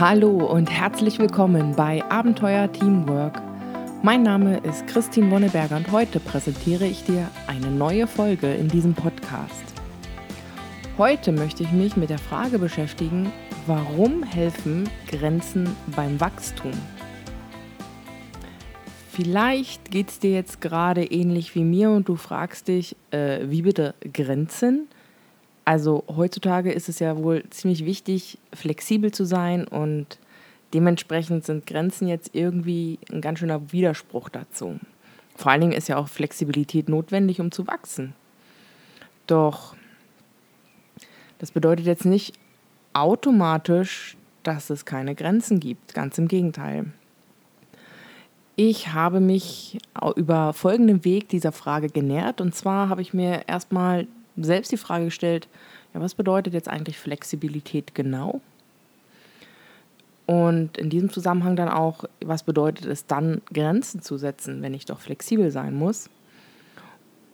Hallo und herzlich willkommen bei Abenteuer Teamwork. Mein Name ist Christine Wonneberger und heute präsentiere ich dir eine neue Folge in diesem Podcast. Heute möchte ich mich mit der Frage beschäftigen, warum helfen Grenzen beim Wachstum? Vielleicht geht es dir jetzt gerade ähnlich wie mir und du fragst dich, äh, wie bitte Grenzen? Also heutzutage ist es ja wohl ziemlich wichtig, flexibel zu sein und dementsprechend sind Grenzen jetzt irgendwie ein ganz schöner Widerspruch dazu. Vor allen Dingen ist ja auch Flexibilität notwendig, um zu wachsen. Doch das bedeutet jetzt nicht automatisch, dass es keine Grenzen gibt. Ganz im Gegenteil. Ich habe mich über folgenden Weg dieser Frage genährt. Und zwar habe ich mir erstmal selbst die Frage gestellt, ja, was bedeutet jetzt eigentlich Flexibilität genau? Und in diesem Zusammenhang dann auch, was bedeutet es dann, Grenzen zu setzen, wenn ich doch flexibel sein muss?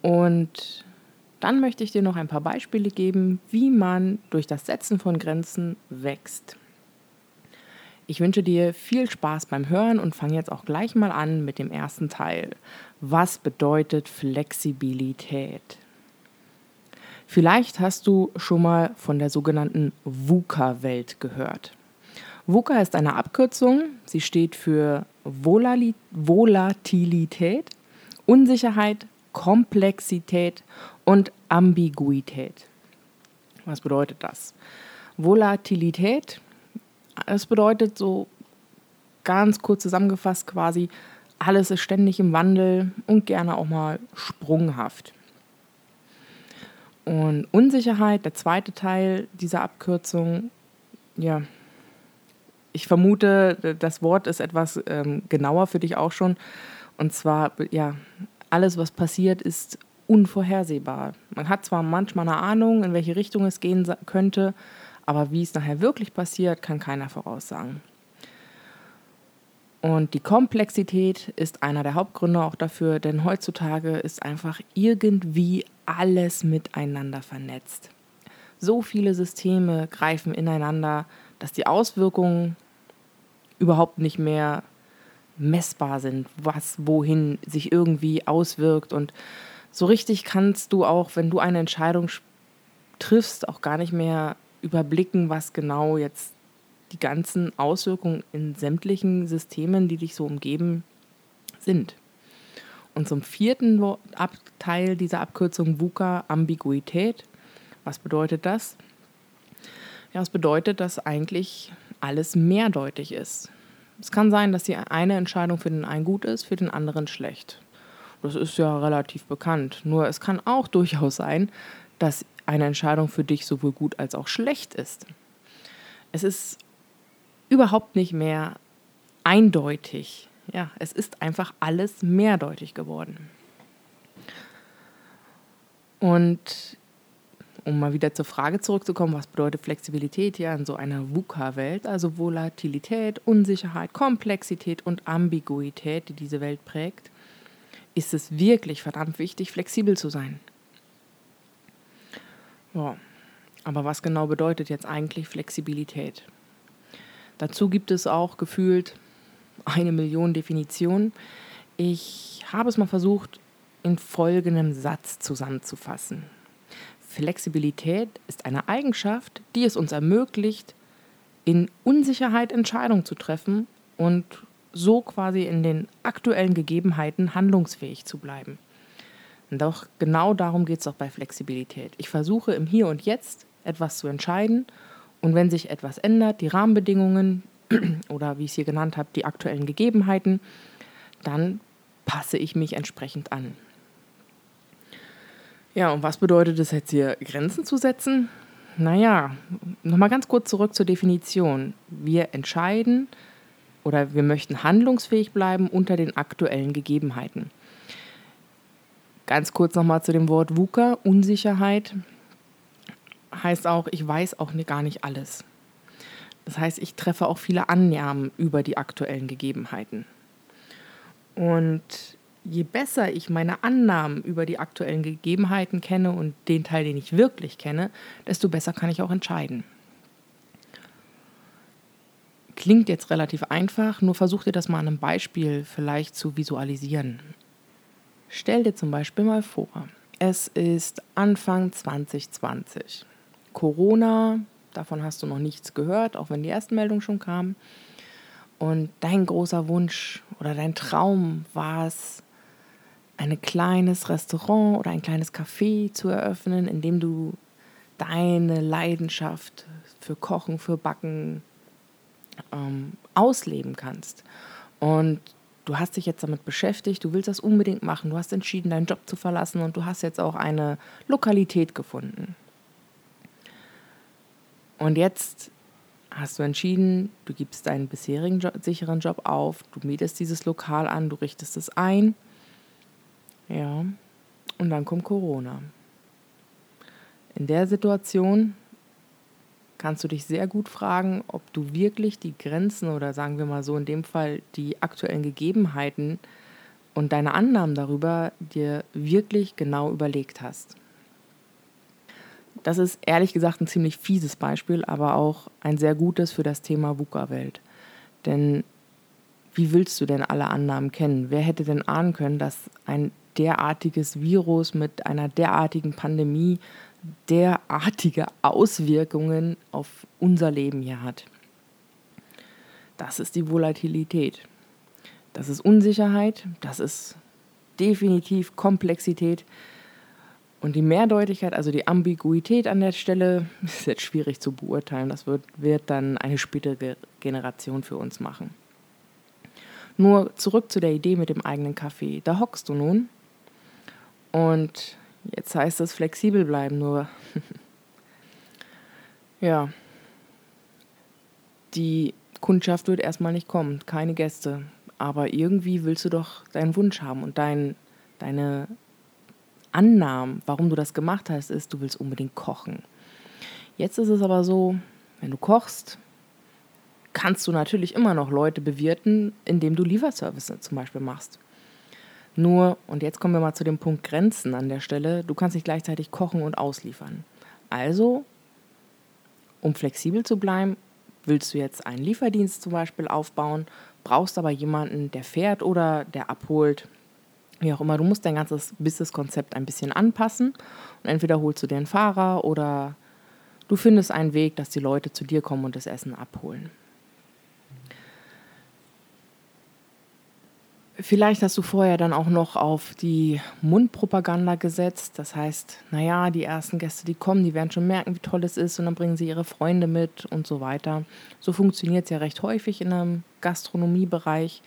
Und dann möchte ich dir noch ein paar Beispiele geben, wie man durch das Setzen von Grenzen wächst. Ich wünsche dir viel Spaß beim Hören und fange jetzt auch gleich mal an mit dem ersten Teil. Was bedeutet Flexibilität? Vielleicht hast du schon mal von der sogenannten VUCA-Welt gehört. VUCA ist eine Abkürzung. Sie steht für Volatilität, Unsicherheit, Komplexität und Ambiguität. Was bedeutet das? Volatilität, das bedeutet so ganz kurz zusammengefasst quasi, alles ist ständig im Wandel und gerne auch mal sprunghaft. Und Unsicherheit, der zweite Teil dieser Abkürzung, ja, ich vermute, das Wort ist etwas ähm, genauer für dich auch schon. Und zwar, ja, alles, was passiert, ist unvorhersehbar. Man hat zwar manchmal eine Ahnung, in welche Richtung es gehen könnte, aber wie es nachher wirklich passiert, kann keiner voraussagen. Und die Komplexität ist einer der Hauptgründe auch dafür, denn heutzutage ist einfach irgendwie alles miteinander vernetzt. So viele Systeme greifen ineinander, dass die Auswirkungen überhaupt nicht mehr messbar sind, was wohin sich irgendwie auswirkt. Und so richtig kannst du auch, wenn du eine Entscheidung triffst, auch gar nicht mehr überblicken, was genau jetzt die ganzen Auswirkungen in sämtlichen Systemen, die dich so umgeben, sind. Und zum vierten Teil dieser Abkürzung VUCA Ambiguität. Was bedeutet das? Ja, es bedeutet, dass eigentlich alles mehrdeutig ist. Es kann sein, dass die eine Entscheidung für den einen gut ist, für den anderen schlecht. Das ist ja relativ bekannt. Nur es kann auch durchaus sein, dass eine Entscheidung für dich sowohl gut als auch schlecht ist. Es ist überhaupt nicht mehr eindeutig. Ja, es ist einfach alles mehrdeutig geworden. Und um mal wieder zur Frage zurückzukommen, was bedeutet Flexibilität ja in so einer VUCA-Welt, also Volatilität, Unsicherheit, Komplexität und Ambiguität, die diese Welt prägt, ist es wirklich verdammt wichtig, flexibel zu sein. Ja, aber was genau bedeutet jetzt eigentlich Flexibilität? Dazu gibt es auch gefühlt eine Million Definitionen. Ich habe es mal versucht, in folgendem Satz zusammenzufassen. Flexibilität ist eine Eigenschaft, die es uns ermöglicht, in Unsicherheit Entscheidungen zu treffen und so quasi in den aktuellen Gegebenheiten handlungsfähig zu bleiben. Und doch genau darum geht es auch bei Flexibilität. Ich versuche im Hier und Jetzt etwas zu entscheiden und wenn sich etwas ändert, die Rahmenbedingungen oder wie ich es hier genannt habe, die aktuellen Gegebenheiten, dann passe ich mich entsprechend an. Ja, und was bedeutet es jetzt hier, Grenzen zu setzen? Naja, nochmal ganz kurz zurück zur Definition. Wir entscheiden oder wir möchten handlungsfähig bleiben unter den aktuellen Gegebenheiten. Ganz kurz nochmal zu dem Wort VUCA, Unsicherheit. Heißt auch, ich weiß auch gar nicht alles. Das heißt, ich treffe auch viele Annahmen über die aktuellen Gegebenheiten. Und je besser ich meine Annahmen über die aktuellen Gegebenheiten kenne und den Teil, den ich wirklich kenne, desto besser kann ich auch entscheiden. klingt jetzt relativ einfach, nur versuch dir das mal an einem Beispiel vielleicht zu visualisieren. Stell dir zum Beispiel mal vor, es ist Anfang 2020. Corona, davon hast du noch nichts gehört, auch wenn die ersten Meldungen schon kamen. Und dein großer Wunsch oder dein Traum war es, ein kleines Restaurant oder ein kleines Café zu eröffnen, in dem du deine Leidenschaft für Kochen, für Backen ähm, ausleben kannst. Und du hast dich jetzt damit beschäftigt, du willst das unbedingt machen, du hast entschieden, deinen Job zu verlassen und du hast jetzt auch eine Lokalität gefunden. Und jetzt hast du entschieden, du gibst deinen bisherigen Job, sicheren Job auf, du mietest dieses Lokal an, du richtest es ein. Ja, und dann kommt Corona. In der Situation kannst du dich sehr gut fragen, ob du wirklich die Grenzen oder sagen wir mal so in dem Fall die aktuellen Gegebenheiten und deine Annahmen darüber dir wirklich genau überlegt hast. Das ist ehrlich gesagt ein ziemlich fieses Beispiel, aber auch ein sehr gutes für das Thema VUCA-Welt. Denn wie willst du denn alle Annahmen kennen? Wer hätte denn ahnen können, dass ein derartiges Virus mit einer derartigen Pandemie derartige Auswirkungen auf unser Leben hier hat. Das ist die Volatilität. Das ist Unsicherheit, das ist definitiv Komplexität. Und die Mehrdeutigkeit, also die Ambiguität an der Stelle, ist jetzt schwierig zu beurteilen. Das wird, wird dann eine spätere Generation für uns machen. Nur zurück zu der Idee mit dem eigenen Kaffee. Da hockst du nun und Jetzt heißt es flexibel bleiben, nur ja, die Kundschaft wird erstmal nicht kommen, keine Gäste. Aber irgendwie willst du doch deinen Wunsch haben und dein, deine Annahmen, warum du das gemacht hast, ist, du willst unbedingt kochen. Jetzt ist es aber so, wenn du kochst, kannst du natürlich immer noch Leute bewirten, indem du Lieferservice zum Beispiel machst. Nur, und jetzt kommen wir mal zu dem Punkt Grenzen an der Stelle, du kannst nicht gleichzeitig kochen und ausliefern. Also, um flexibel zu bleiben, willst du jetzt einen Lieferdienst zum Beispiel aufbauen, brauchst aber jemanden, der fährt oder der abholt, wie auch immer. Du musst dein ganzes Business-Konzept ein bisschen anpassen und entweder holst du dir einen Fahrer oder du findest einen Weg, dass die Leute zu dir kommen und das Essen abholen. Vielleicht hast du vorher dann auch noch auf die Mundpropaganda gesetzt. Das heißt, naja, die ersten Gäste, die kommen, die werden schon merken, wie toll es ist und dann bringen sie ihre Freunde mit und so weiter. So funktioniert es ja recht häufig in einem Gastronomiebereich.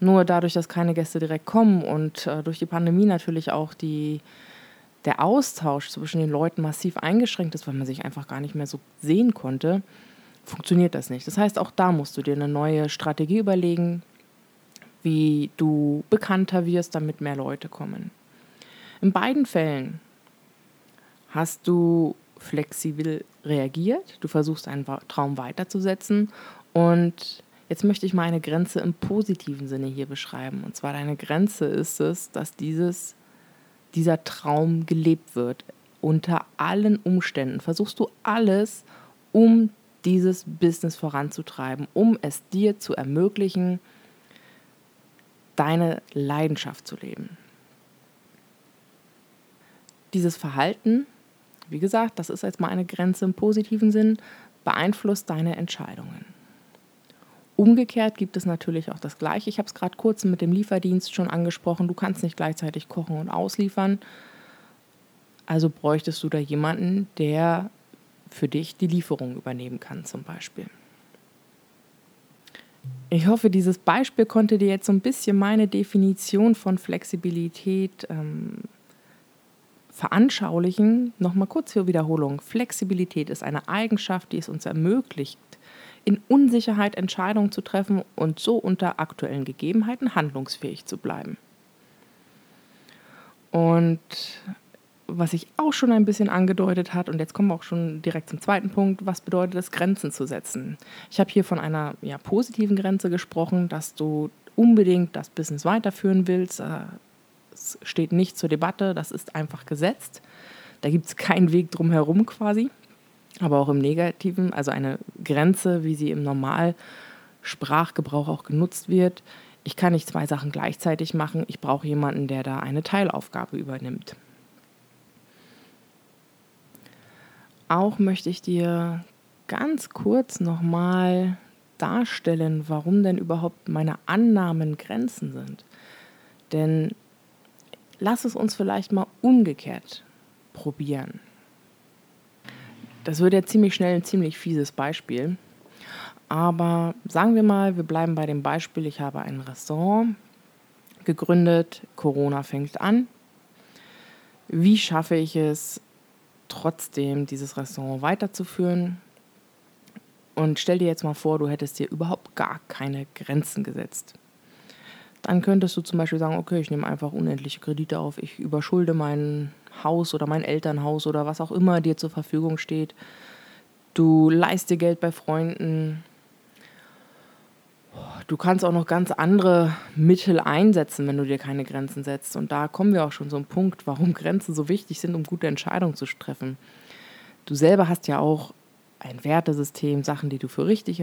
Nur dadurch, dass keine Gäste direkt kommen und äh, durch die Pandemie natürlich auch die, der Austausch zwischen den Leuten massiv eingeschränkt ist, weil man sich einfach gar nicht mehr so sehen konnte, funktioniert das nicht. Das heißt, auch da musst du dir eine neue Strategie überlegen wie du bekannter wirst, damit mehr Leute kommen. In beiden Fällen hast du flexibel reagiert, du versuchst einen Traum weiterzusetzen und jetzt möchte ich mal eine Grenze im positiven Sinne hier beschreiben. Und zwar deine Grenze ist es, dass dieses, dieser Traum gelebt wird. Unter allen Umständen versuchst du alles, um dieses Business voranzutreiben, um es dir zu ermöglichen, deine Leidenschaft zu leben. Dieses Verhalten, wie gesagt, das ist jetzt mal eine Grenze im positiven Sinn, beeinflusst deine Entscheidungen. Umgekehrt gibt es natürlich auch das Gleiche. Ich habe es gerade kurz mit dem Lieferdienst schon angesprochen. Du kannst nicht gleichzeitig kochen und ausliefern. Also bräuchtest du da jemanden, der für dich die Lieferung übernehmen kann zum Beispiel. Ich hoffe, dieses Beispiel konnte dir jetzt so ein bisschen meine Definition von Flexibilität ähm, veranschaulichen. Nochmal kurz für Wiederholung. Flexibilität ist eine Eigenschaft, die es uns ermöglicht, in Unsicherheit Entscheidungen zu treffen und so unter aktuellen Gegebenheiten handlungsfähig zu bleiben. Und was sich auch schon ein bisschen angedeutet hat, und jetzt kommen wir auch schon direkt zum zweiten Punkt, was bedeutet es, Grenzen zu setzen? Ich habe hier von einer ja, positiven Grenze gesprochen, dass du unbedingt das Business weiterführen willst. Es steht nicht zur Debatte, das ist einfach gesetzt. Da gibt es keinen Weg drum herum quasi. Aber auch im Negativen, also eine Grenze, wie sie im Normalfall Sprachgebrauch auch genutzt wird. Ich kann nicht zwei Sachen gleichzeitig machen. Ich brauche jemanden, der da eine Teilaufgabe übernimmt. Auch möchte ich dir ganz kurz nochmal darstellen, warum denn überhaupt meine Annahmen Grenzen sind. Denn lass es uns vielleicht mal umgekehrt probieren. Das wird ja ziemlich schnell ein ziemlich fieses Beispiel. Aber sagen wir mal, wir bleiben bei dem Beispiel, ich habe ein Restaurant gegründet, Corona fängt an. Wie schaffe ich es, trotzdem dieses Restaurant weiterzuführen? Und stell dir jetzt mal vor, du hättest dir überhaupt gar keine Grenzen gesetzt. Dann könntest du zum Beispiel sagen, okay, ich nehme einfach unendliche Kredite auf, ich überschulde mein Haus oder mein Elternhaus oder was auch immer dir zur Verfügung steht. Du leist dir Geld bei Freunden. Du kannst auch noch ganz andere Mittel einsetzen, wenn du dir keine Grenzen setzt. Und da kommen wir auch schon einen Punkt, warum Grenzen so wichtig sind, um gute Entscheidungen zu treffen. Du selber hast ja auch ein Wertesystem, Sachen, die du für richtig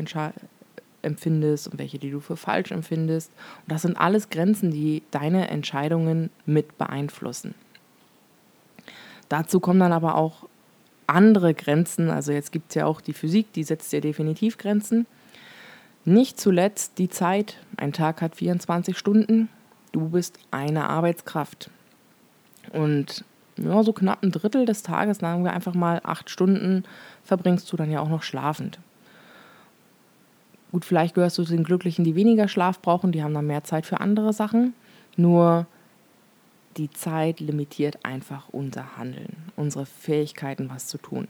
empfindest und welche, die du für falsch empfindest. Und das sind alles Grenzen, die deine Entscheidungen mit beeinflussen. Dazu kommen dann aber auch andere Grenzen. Also jetzt gibt es ja auch die Physik, die setzt dir definitiv Grenzen. Nicht zuletzt die Zeit. Ein Tag hat 24 Stunden. Du bist eine Arbeitskraft. Und ja, so knapp ein Drittel des Tages, sagen wir einfach mal acht Stunden, verbringst du dann ja auch noch schlafend. Gut, vielleicht gehörst du zu den Glücklichen, die weniger Schlaf brauchen, die haben dann mehr Zeit für andere Sachen. Nur die Zeit limitiert einfach unser Handeln, unsere Fähigkeiten, was zu tun.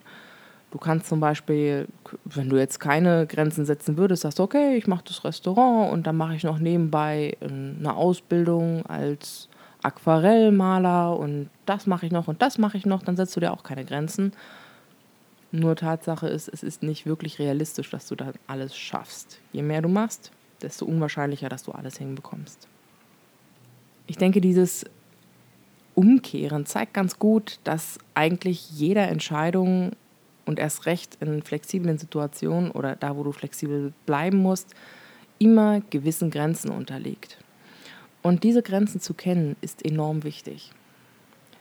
Du kannst zum Beispiel, wenn du jetzt keine Grenzen setzen würdest, sagst du, okay, ich mache das Restaurant und dann mache ich noch nebenbei ähm, eine Ausbildung als Aquarellmaler und das mache ich noch und das mache ich noch, dann setzt du dir auch keine Grenzen. Nur Tatsache ist, es ist nicht wirklich realistisch, dass du dann alles schaffst. Je mehr du machst, desto unwahrscheinlicher, dass du alles hinbekommst. Ich denke, dieses Umkehren zeigt ganz gut, dass eigentlich jeder Entscheidung und erst recht in flexiblen Situationen oder da, wo du flexibel bleiben musst, immer gewissen Grenzen unterliegt. Und diese Grenzen zu kennen, ist enorm wichtig.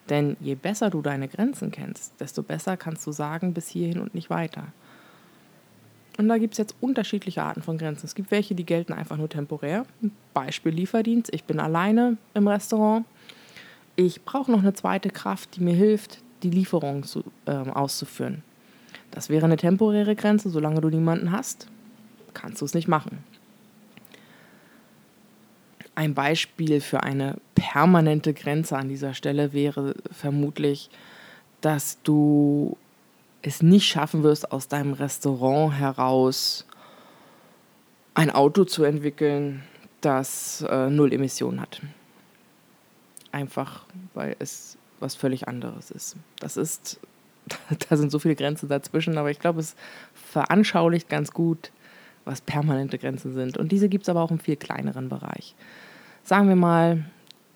Denn je besser du deine Grenzen kennst, desto besser kannst du sagen, bis hierhin und nicht weiter. Und da gibt es jetzt unterschiedliche Arten von Grenzen. Es gibt welche, die gelten einfach nur temporär. Beispiel Lieferdienst. Ich bin alleine im Restaurant. Ich brauche noch eine zweite Kraft, die mir hilft, die Lieferung zu, äh, auszuführen. Das wäre eine temporäre Grenze. Solange du niemanden hast, kannst du es nicht machen. Ein Beispiel für eine permanente Grenze an dieser Stelle wäre vermutlich, dass du es nicht schaffen wirst, aus deinem Restaurant heraus ein Auto zu entwickeln, das äh, null Emissionen hat. Einfach, weil es was völlig anderes ist. Das ist, da sind so viele Grenzen dazwischen, aber ich glaube, es veranschaulicht ganz gut, was permanente Grenzen sind. Und diese gibt es aber auch im viel kleineren Bereich sagen wir mal,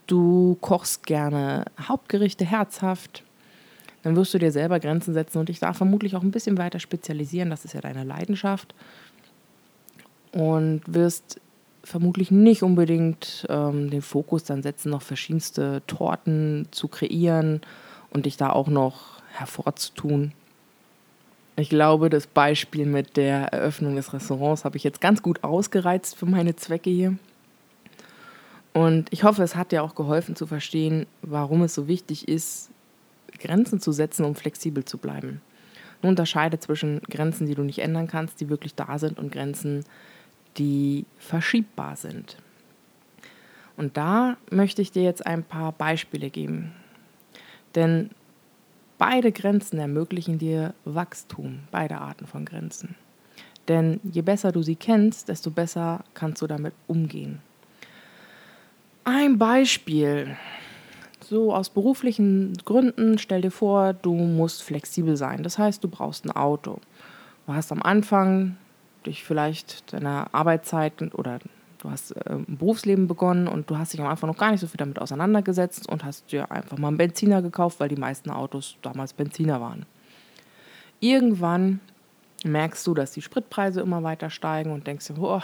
du kochst gerne Hauptgerichte herzhaft, dann wirst du dir selber Grenzen setzen und dich da vermutlich auch ein bisschen weiter spezialisieren. Das ist ja deine Leidenschaft. Und wirst vermutlich nicht unbedingt ähm, den Fokus dann setzen, noch verschiedenste Torten zu kreieren und dich da auch noch hervorzutun. Ich glaube, das Beispiel mit der Eröffnung des Restaurants habe ich jetzt ganz gut ausgereizt für meine Zwecke hier. Und ich hoffe, es hat dir auch geholfen zu verstehen, warum es so wichtig ist, Grenzen zu setzen, um flexibel zu bleiben. Nun unterscheide zwischen Grenzen, die du nicht ändern kannst, die wirklich da sind, und Grenzen, die verschiebbar sind. Und da möchte ich dir jetzt ein paar Beispiele geben. Denn beide Grenzen ermöglichen dir Wachstum, beide Arten von Grenzen. Denn je besser du sie kennst, desto besser kannst du damit umgehen. Ein Beispiel. So aus beruflichen Gründen, stell dir vor, du musst flexibel sein. Das heißt, du brauchst ein Auto. Du hast am Anfang dich vielleicht deiner Arbeitszeit oder du hast äh, ein Berufsleben begonnen und du hast dich am Anfang noch gar nicht so viel damit auseinandergesetzt und hast dir einfach mal einen Benziner gekauft, weil die meisten Autos damals Benziner waren. Irgendwann merkst du, dass die Spritpreise immer weiter steigen und denkst dir, oh,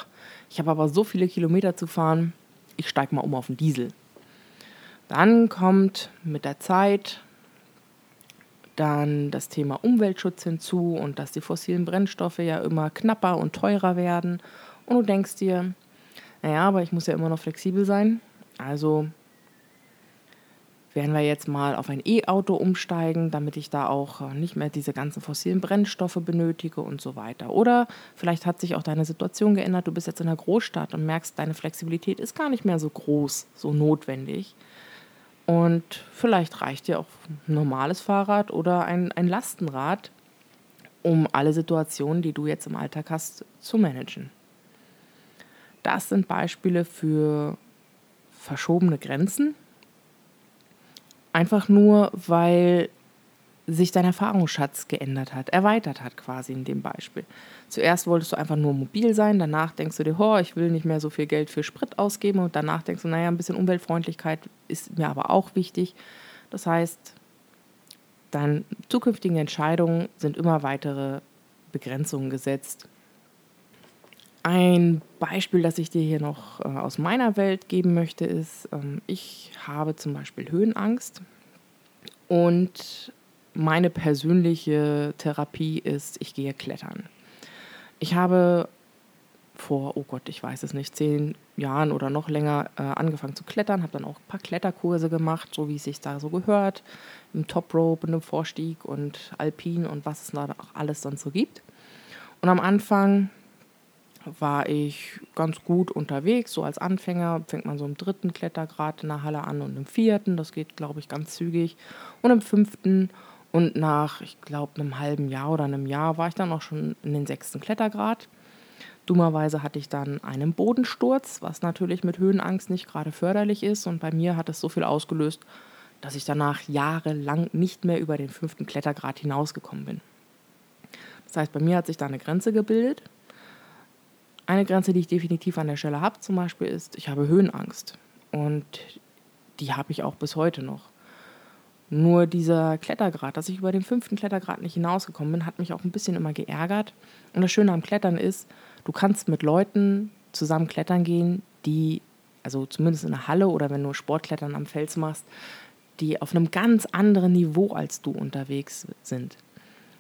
ich habe aber so viele Kilometer zu fahren, ich steige mal um auf den Diesel. Dann kommt mit der Zeit dann das Thema Umweltschutz hinzu und dass die fossilen Brennstoffe ja immer knapper und teurer werden. Und du denkst dir, naja, aber ich muss ja immer noch flexibel sein. Also werden wir jetzt mal auf ein E-Auto umsteigen, damit ich da auch äh, nicht mehr diese ganzen fossilen Brennstoffe benötige und so weiter. Oder vielleicht hat sich auch deine Situation geändert, du bist jetzt in einer Großstadt und merkst, deine Flexibilität ist gar nicht mehr so groß, so notwendig. Und vielleicht reicht dir auch ein normales Fahrrad oder ein, ein Lastenrad, um alle Situationen, die du jetzt im Alltag hast, zu managen. Das sind Beispiele für verschobene Grenzen, Einfach nur, weil sich dein Erfahrungsschatz geändert hat, erweitert hat quasi in dem Beispiel. Zuerst wolltest du einfach nur mobil sein, danach denkst du dir, oh, ich will nicht mehr so viel Geld für Sprit ausgeben und danach denkst du, naja, ein bisschen Umweltfreundlichkeit ist mir aber auch wichtig. Das heißt, deine zukünftigen Entscheidungen sind immer weitere Begrenzungen gesetzt. Ein Beispiel, das ich dir hier noch äh, aus meiner Welt geben möchte, ist, ähm, ich habe zum Beispiel Höhenangst und meine persönliche Therapie ist, ich gehe klettern. Ich habe vor, oh Gott, ich weiß es nicht, zehn Jahren oder noch länger äh, angefangen zu klettern, habe dann auch ein paar Kletterkurse gemacht, so wie es sich da so gehört, im Top Rope und im Vorstieg und Alpin und was es da auch alles sonst so gibt. Und am Anfang war ich ganz gut unterwegs. So als Anfänger fängt man so im dritten Klettergrad in der Halle an und im vierten, das geht, glaube ich, ganz zügig. Und im fünften und nach, ich glaube, einem halben Jahr oder einem Jahr war ich dann auch schon in den sechsten Klettergrad. Dummerweise hatte ich dann einen Bodensturz, was natürlich mit Höhenangst nicht gerade förderlich ist. Und bei mir hat es so viel ausgelöst, dass ich danach jahrelang nicht mehr über den fünften Klettergrad hinausgekommen bin. Das heißt, bei mir hat sich da eine Grenze gebildet eine Grenze, die ich definitiv an der Stelle habe, zum Beispiel, ist, ich habe Höhenangst. Und die habe ich auch bis heute noch. Nur dieser Klettergrad, dass ich über den fünften Klettergrad nicht hinausgekommen bin, hat mich auch ein bisschen immer geärgert. Und das Schöne am Klettern ist, du kannst mit Leuten zusammen klettern gehen, die, also zumindest in der Halle oder wenn du Sportklettern am Fels machst, die auf einem ganz anderen Niveau als du unterwegs sind.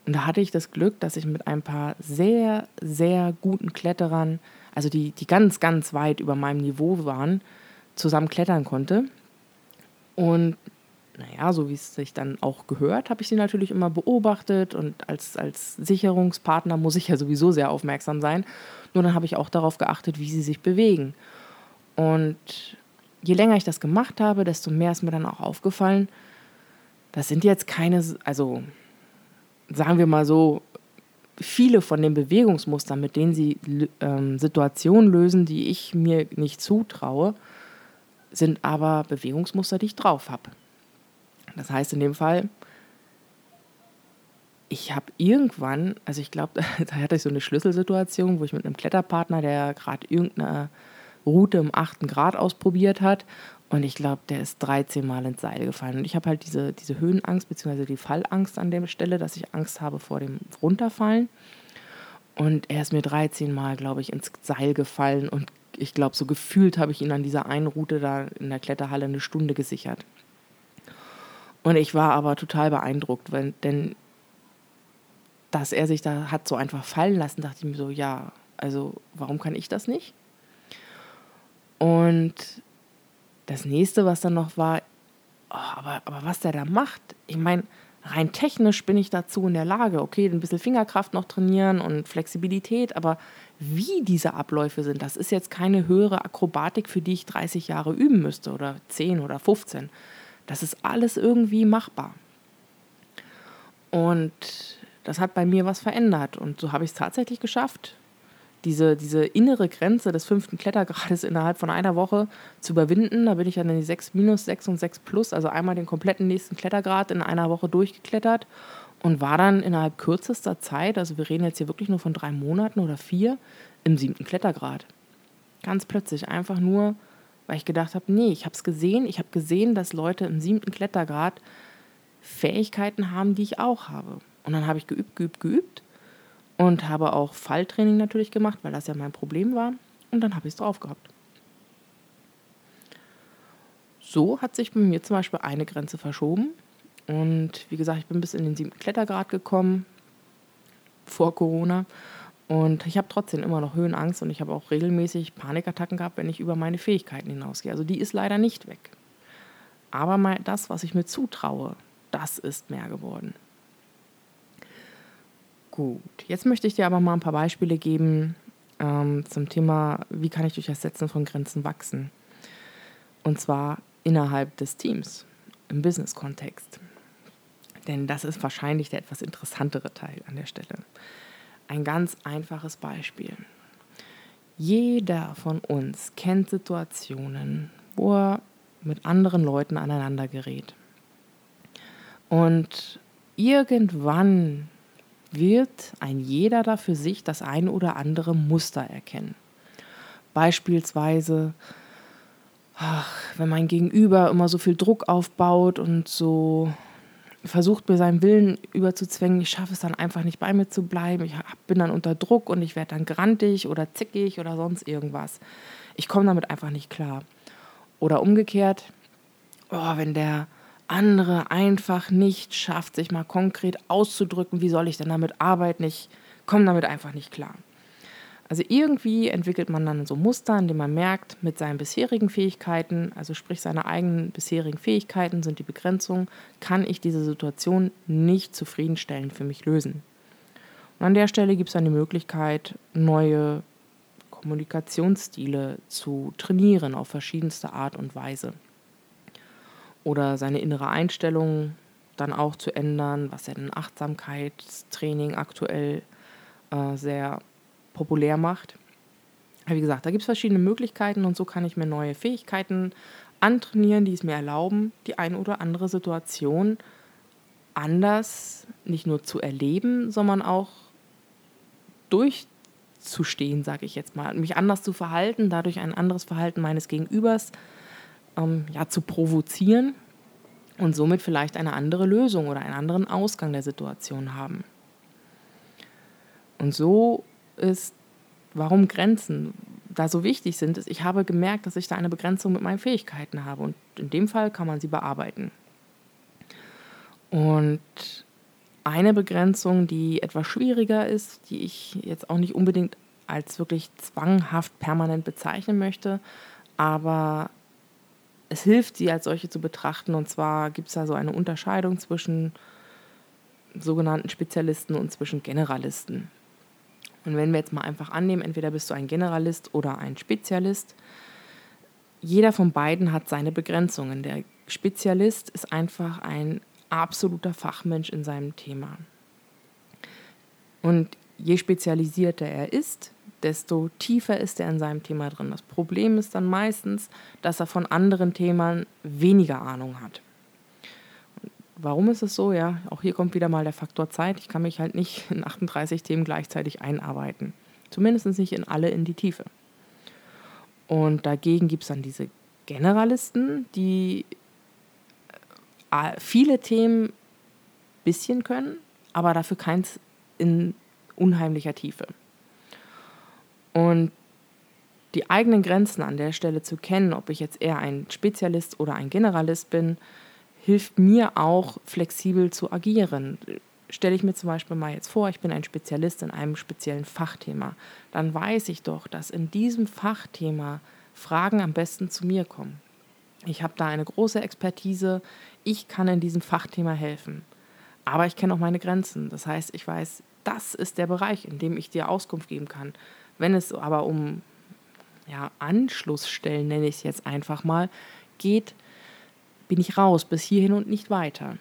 Und da hatte ich das Glück, dass ich mit ein paar sehr, sehr guten Kletterern, also die, die ganz, ganz weit über meinem Niveau waren, zusammen klettern konnte. Und naja, so wie es sich dann auch gehört, habe ich sie natürlich immer beobachtet und als, als Sicherungspartner muss ich ja sowieso sehr aufmerksam sein. Nur dann habe ich auch darauf geachtet, wie sie sich bewegen. Und je länger ich das gemacht habe, desto mehr ist mir dann auch aufgefallen, das sind jetzt keine, also sagen wir mal so, viele von den Bewegungsmustern, mit denen sie ähm, Situationen lösen, die ich mir nicht zutraue, sind aber Bewegungsmuster, die ich drauf habe. Das heißt in dem Fall, ich habe irgendwann, also ich glaube, da hatte ich so eine Schlüsselsituation, wo ich mit einem Kletterpartner, der gerade irgendeine Route im achten Grad ausprobiert hat und ich glaube, der ist 13 Mal ins Seil gefallen. Und ich habe halt diese, diese Höhenangst bzw. die Fallangst an der Stelle, dass ich Angst habe vor dem Runterfallen. Und er ist mir 13 Mal, glaube ich, ins Seil gefallen. Und ich glaube, so gefühlt habe ich ihn an dieser einen Route da in der Kletterhalle eine Stunde gesichert. Und ich war aber total beeindruckt, weil, denn dass er sich da hat so einfach fallen lassen, dachte ich mir so, ja, also warum kann ich das nicht? Und das nächste, was dann noch war, oh, aber, aber was der da macht, ich meine, rein technisch bin ich dazu in der Lage, okay, ein bisschen Fingerkraft noch trainieren und Flexibilität, aber wie diese Abläufe sind, das ist jetzt keine höhere Akrobatik, für die ich 30 Jahre üben müsste oder 10 oder 15. Das ist alles irgendwie machbar. Und das hat bei mir was verändert und so habe ich es tatsächlich geschafft, diese, diese innere Grenze des fünften Klettergrades innerhalb von einer Woche zu überwinden. Da bin ich dann in die 6 minus, 6 und 6 plus, also einmal den kompletten nächsten Klettergrad in einer Woche durchgeklettert und war dann innerhalb kürzester Zeit, also wir reden jetzt hier wirklich nur von drei Monaten oder vier, im siebten Klettergrad. Ganz plötzlich, einfach nur, weil ich gedacht habe, nee, ich habe es gesehen, ich habe gesehen, dass Leute im siebten Klettergrad Fähigkeiten haben, die ich auch habe. Und dann habe ich geübt, geübt, geübt und habe auch Falltraining natürlich gemacht, weil das ja mein Problem war. Und dann habe ich es drauf gehabt. So hat sich bei mir zum Beispiel eine Grenze verschoben. Und wie gesagt, ich bin bis in den siebten Klettergrad gekommen vor Corona. Und ich habe trotzdem immer noch Höhenangst und ich habe auch regelmäßig Panikattacken gehabt, wenn ich über meine Fähigkeiten hinausgehe. Also die ist leider nicht weg. Aber das, was ich mir zutraue, das ist mehr geworden. Gut, jetzt möchte ich dir aber mal ein paar Beispiele geben ähm, zum Thema, wie kann ich durch das Setzen von Grenzen wachsen. Und zwar innerhalb des Teams, im Business-Kontext. Denn das ist wahrscheinlich der etwas interessantere Teil an der Stelle. Ein ganz einfaches Beispiel. Jeder von uns kennt Situationen, wo er mit anderen Leuten aneinander gerät. Und irgendwann wird ein jeder da für sich das ein oder andere Muster erkennen. Beispielsweise, ach, wenn mein Gegenüber immer so viel Druck aufbaut und so versucht mir seinen Willen überzuzwängen, ich schaffe es dann einfach nicht bei mir zu bleiben, ich bin dann unter Druck und ich werde dann grantig oder zickig oder sonst irgendwas. Ich komme damit einfach nicht klar. Oder umgekehrt, oh, wenn der andere einfach nicht schafft, sich mal konkret auszudrücken, wie soll ich denn damit arbeiten? Ich komme damit einfach nicht klar. Also irgendwie entwickelt man dann so Muster, indem man merkt, mit seinen bisherigen Fähigkeiten, also sprich seine eigenen bisherigen Fähigkeiten sind die Begrenzung, kann ich diese Situation nicht zufriedenstellend für mich lösen. Und an der Stelle gibt es dann die Möglichkeit, neue Kommunikationsstile zu trainieren auf verschiedenste Art und Weise. Oder seine innere Einstellung dann auch zu ändern, was ja ein Achtsamkeitstraining aktuell äh, sehr populär macht. Wie gesagt, da gibt es verschiedene Möglichkeiten und so kann ich mir neue Fähigkeiten antrainieren, die es mir erlauben, die eine oder andere Situation anders nicht nur zu erleben, sondern auch durchzustehen, sage ich jetzt mal, mich anders zu verhalten, dadurch ein anderes Verhalten meines Gegenübers ähm, ja, zu provozieren und somit vielleicht eine andere Lösung oder einen anderen Ausgang der Situation haben. Und so ist, warum Grenzen da so wichtig sind, ist, ich habe gemerkt, dass ich da eine Begrenzung mit meinen Fähigkeiten habe und in dem Fall kann man sie bearbeiten. Und eine Begrenzung, die etwas schwieriger ist, die ich jetzt auch nicht unbedingt als wirklich zwanghaft permanent bezeichnen möchte, aber es hilft, sie als solche zu betrachten. Und zwar gibt es da so eine Unterscheidung zwischen sogenannten Spezialisten und zwischen Generalisten. Und wenn wir jetzt mal einfach annehmen, entweder bist du ein Generalist oder ein Spezialist, jeder von beiden hat seine Begrenzungen. Der Spezialist ist einfach ein absoluter Fachmensch in seinem Thema. Und je spezialisierter er ist, desto tiefer ist er in seinem Thema drin. Das Problem ist dann meistens, dass er von anderen Themen weniger Ahnung hat. Warum ist es so? Ja, auch hier kommt wieder mal der Faktor Zeit. Ich kann mich halt nicht in 38 Themen gleichzeitig einarbeiten. Zumindest nicht in alle in die Tiefe. Und dagegen gibt es dann diese Generalisten, die äh, viele Themen bisschen können, aber dafür keins in unheimlicher Tiefe. Und die eigenen Grenzen an der Stelle zu kennen, ob ich jetzt eher ein Spezialist oder ein Generalist bin, hilft mir auch flexibel zu agieren. Stelle ich mir zum Beispiel mal jetzt vor, ich bin ein Spezialist in einem speziellen Fachthema, dann weiß ich doch, dass in diesem Fachthema Fragen am besten zu mir kommen. Ich habe da eine große Expertise, ich kann in diesem Fachthema helfen. Aber ich kenne auch meine Grenzen. Das heißt, ich weiß, das ist der Bereich, in dem ich dir Auskunft geben kann. Wenn es aber um ja, Anschlussstellen, nenne ich es jetzt einfach mal, geht, bin ich raus, bis hierhin und nicht weiter.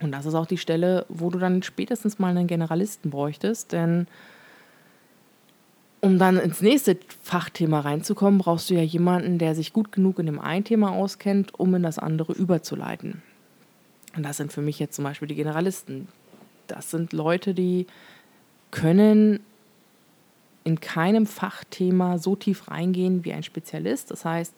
Und das ist auch die Stelle, wo du dann spätestens mal einen Generalisten bräuchtest, denn um dann ins nächste Fachthema reinzukommen, brauchst du ja jemanden, der sich gut genug in dem einen Thema auskennt, um in das andere überzuleiten. Und das sind für mich jetzt zum Beispiel die Generalisten. Das sind Leute, die können in keinem Fachthema so tief reingehen wie ein Spezialist. Das heißt,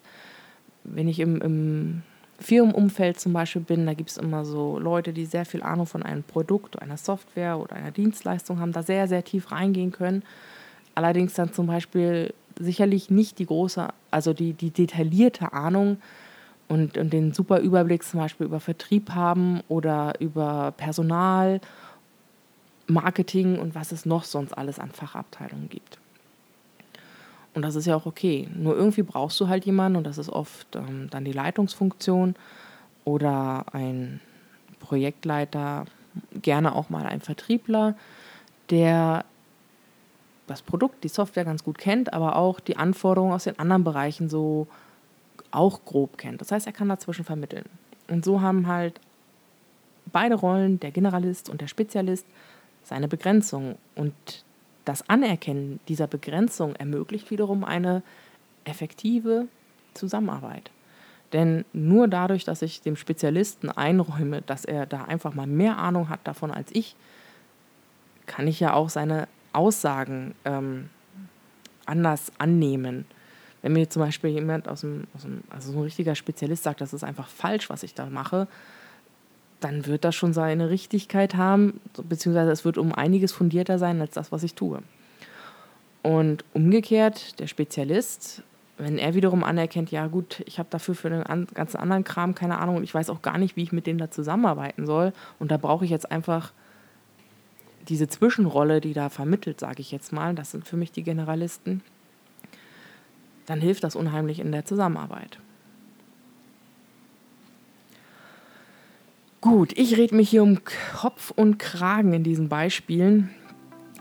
wenn ich im, im Firmenumfeld zum Beispiel bin, da gibt es immer so Leute, die sehr viel Ahnung von einem Produkt, einer Software oder einer Dienstleistung haben, da sehr, sehr tief reingehen können. Allerdings dann zum Beispiel sicherlich nicht die große, also die, die detaillierte Ahnung und, und den super Überblick zum Beispiel über Vertrieb haben oder über Personal, Marketing und was es noch sonst alles an Fachabteilungen gibt. Und das ist ja auch okay. Nur irgendwie brauchst du halt jemanden und das ist oft ähm, dann die Leitungsfunktion oder ein Projektleiter, gerne auch mal ein Vertriebler, der das Produkt, die Software ganz gut kennt, aber auch die Anforderungen aus den anderen Bereichen so auch grob kennt. Das heißt, er kann dazwischen vermitteln. Und so haben halt beide Rollen, der Generalist und der Spezialist, seine Begrenzung. Und das Anerkennen dieser Begrenzung ermöglicht wiederum eine effektive Zusammenarbeit. Denn nur dadurch, dass ich dem Spezialisten einräume, dass er da einfach mal mehr Ahnung hat davon als ich, kann ich ja auch seine Aussagen ähm, anders annehmen. Wenn mir zum Beispiel jemand aus dem, aus dem, also so ein richtiger Spezialist sagt, das ist einfach falsch, was ich da mache, dann wird das schon seine Richtigkeit haben, beziehungsweise es wird um einiges fundierter sein als das, was ich tue. Und umgekehrt, der Spezialist, wenn er wiederum anerkennt, ja gut, ich habe dafür für den ganzen anderen Kram keine Ahnung und ich weiß auch gar nicht, wie ich mit dem da zusammenarbeiten soll und da brauche ich jetzt einfach diese Zwischenrolle, die da vermittelt, sage ich jetzt mal, das sind für mich die Generalisten, dann hilft das unheimlich in der Zusammenarbeit. Gut, ich rede mich hier um Kopf und Kragen in diesen Beispielen.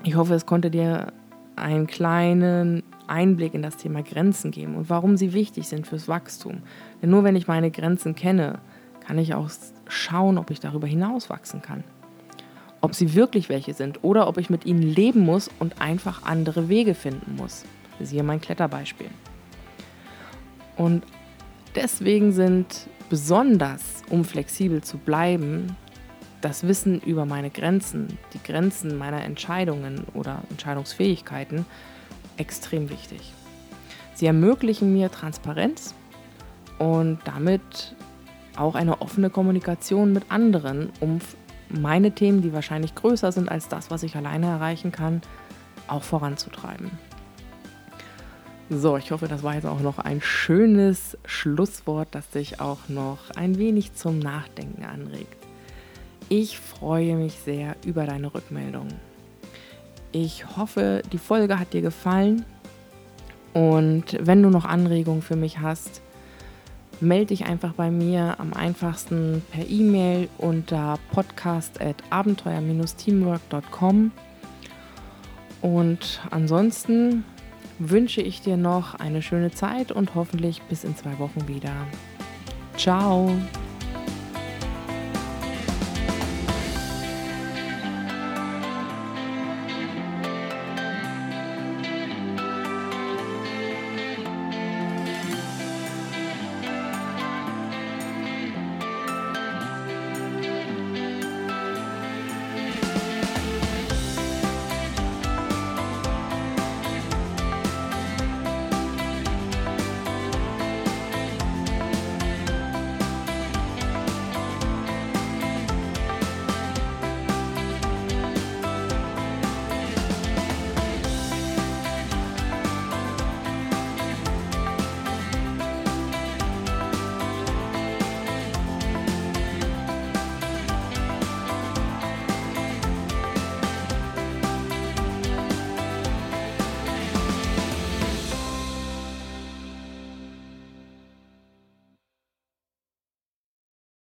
Ich hoffe, es konnte dir einen kleinen Einblick in das Thema Grenzen geben und warum sie wichtig sind fürs Wachstum. Denn nur wenn ich meine Grenzen kenne, kann ich auch schauen, ob ich darüber hinaus wachsen kann ob sie wirklich welche sind oder ob ich mit ihnen leben muss und einfach andere Wege finden muss. Siehe mein Kletterbeispiel. Und deswegen sind besonders, um flexibel zu bleiben, das Wissen über meine Grenzen, die Grenzen meiner Entscheidungen oder Entscheidungsfähigkeiten extrem wichtig. Sie ermöglichen mir Transparenz und damit auch eine offene Kommunikation mit anderen, um meine Themen, die wahrscheinlich größer sind als das, was ich alleine erreichen kann, auch voranzutreiben. So, ich hoffe, das war jetzt auch noch ein schönes Schlusswort, das dich auch noch ein wenig zum Nachdenken anregt. Ich freue mich sehr über deine Rückmeldung. Ich hoffe, die Folge hat dir gefallen und wenn du noch Anregungen für mich hast, melde dich einfach bei mir am einfachsten per E-Mail unter podcast.abenteuer-teamwork.com. Und ansonsten wünsche ich dir noch eine schöne Zeit und hoffentlich bis in zwei Wochen wieder. Ciao!